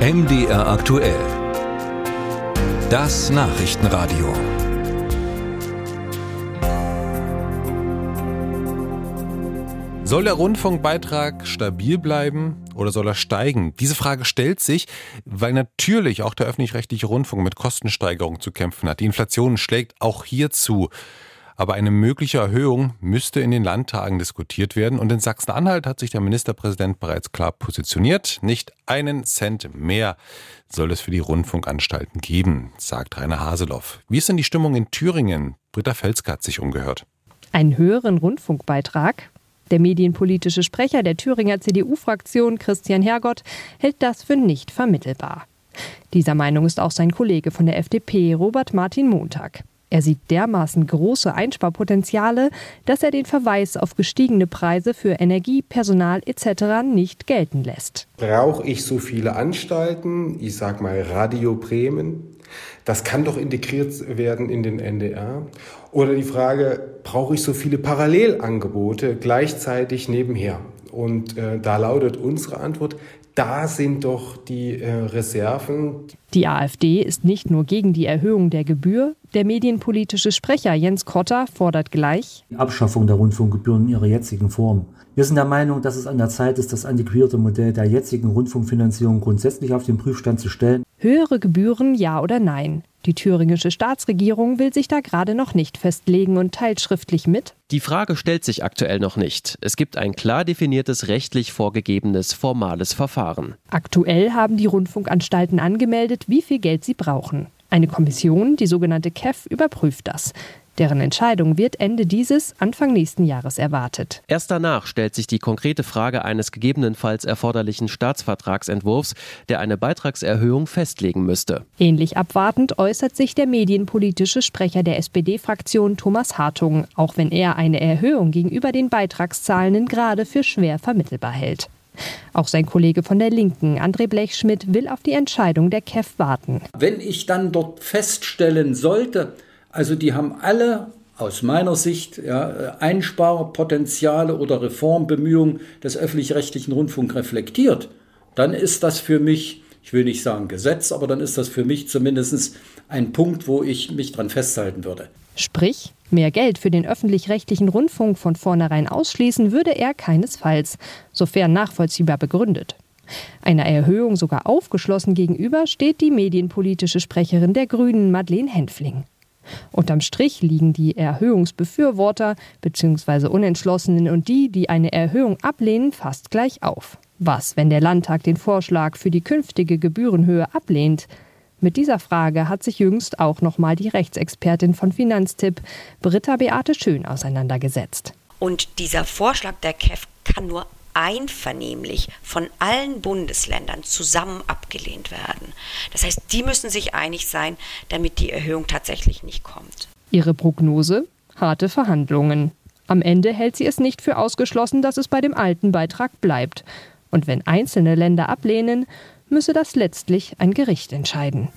MDR aktuell. Das Nachrichtenradio. Soll der Rundfunkbeitrag stabil bleiben oder soll er steigen? Diese Frage stellt sich, weil natürlich auch der öffentlich-rechtliche Rundfunk mit Kostensteigerungen zu kämpfen hat. Die Inflation schlägt auch hier zu. Aber eine mögliche Erhöhung müsste in den Landtagen diskutiert werden. Und in Sachsen-Anhalt hat sich der Ministerpräsident bereits klar positioniert. Nicht einen Cent mehr soll es für die Rundfunkanstalten geben, sagt Rainer Haseloff. Wie ist denn die Stimmung in Thüringen? Britta Felske hat sich umgehört. Einen höheren Rundfunkbeitrag? Der medienpolitische Sprecher der Thüringer CDU-Fraktion, Christian Hergott, hält das für nicht vermittelbar. Dieser Meinung ist auch sein Kollege von der FDP, Robert Martin Montag. Er sieht dermaßen große Einsparpotenziale, dass er den Verweis auf gestiegene Preise für Energie, Personal etc. nicht gelten lässt. Brauche ich so viele Anstalten, ich sag mal Radio Bremen? Das kann doch integriert werden in den NDR. Oder die Frage, brauche ich so viele Parallelangebote gleichzeitig nebenher? Und äh, da lautet unsere Antwort, da sind doch die äh, Reserven. Die AfD ist nicht nur gegen die Erhöhung der Gebühr. Der medienpolitische Sprecher Jens Kotter fordert gleich die Abschaffung der Rundfunkgebühren in ihrer jetzigen Form. Wir sind der Meinung, dass es an der Zeit ist, das antiquierte Modell der jetzigen Rundfunkfinanzierung grundsätzlich auf den Prüfstand zu stellen. Höhere Gebühren, ja oder nein? Die thüringische Staatsregierung will sich da gerade noch nicht festlegen und teilt schriftlich mit. Die Frage stellt sich aktuell noch nicht. Es gibt ein klar definiertes rechtlich vorgegebenes formales Verfahren. Aktuell haben die Rundfunkanstalten angemeldet, wie viel Geld sie brauchen. Eine Kommission, die sogenannte KEF, überprüft das. Deren Entscheidung wird Ende dieses, Anfang nächsten Jahres erwartet. Erst danach stellt sich die konkrete Frage eines gegebenenfalls erforderlichen Staatsvertragsentwurfs, der eine Beitragserhöhung festlegen müsste. Ähnlich abwartend äußert sich der medienpolitische Sprecher der SPD-Fraktion Thomas Hartung, auch wenn er eine Erhöhung gegenüber den Beitragszahlenden gerade für schwer vermittelbar hält. Auch sein Kollege von der Linken, André Blechschmidt, will auf die Entscheidung der KEF warten. Wenn ich dann dort feststellen sollte, also die haben alle aus meiner Sicht ja, Einsparpotenziale oder Reformbemühungen des öffentlich-rechtlichen Rundfunks reflektiert, dann ist das für mich, ich will nicht sagen Gesetz, aber dann ist das für mich zumindest ein Punkt, wo ich mich dran festhalten würde. Sprich, mehr Geld für den öffentlich-rechtlichen Rundfunk von vornherein ausschließen würde er keinesfalls, sofern nachvollziehbar begründet. Einer Erhöhung sogar aufgeschlossen gegenüber steht die medienpolitische Sprecherin der Grünen, Madeleine Henfling. Unterm Strich liegen die Erhöhungsbefürworter bzw. Unentschlossenen und die, die eine Erhöhung ablehnen, fast gleich auf. Was, wenn der Landtag den Vorschlag für die künftige Gebührenhöhe ablehnt? Mit dieser Frage hat sich jüngst auch nochmal die Rechtsexpertin von Finanztipp, Britta Beate Schön, auseinandergesetzt. Und dieser Vorschlag der KEF kann nur einvernehmlich von allen Bundesländern zusammen abgelehnt werden. Das heißt, die müssen sich einig sein, damit die Erhöhung tatsächlich nicht kommt. Ihre Prognose? Harte Verhandlungen. Am Ende hält sie es nicht für ausgeschlossen, dass es bei dem alten Beitrag bleibt. Und wenn einzelne Länder ablehnen, müsse das letztlich ein Gericht entscheiden.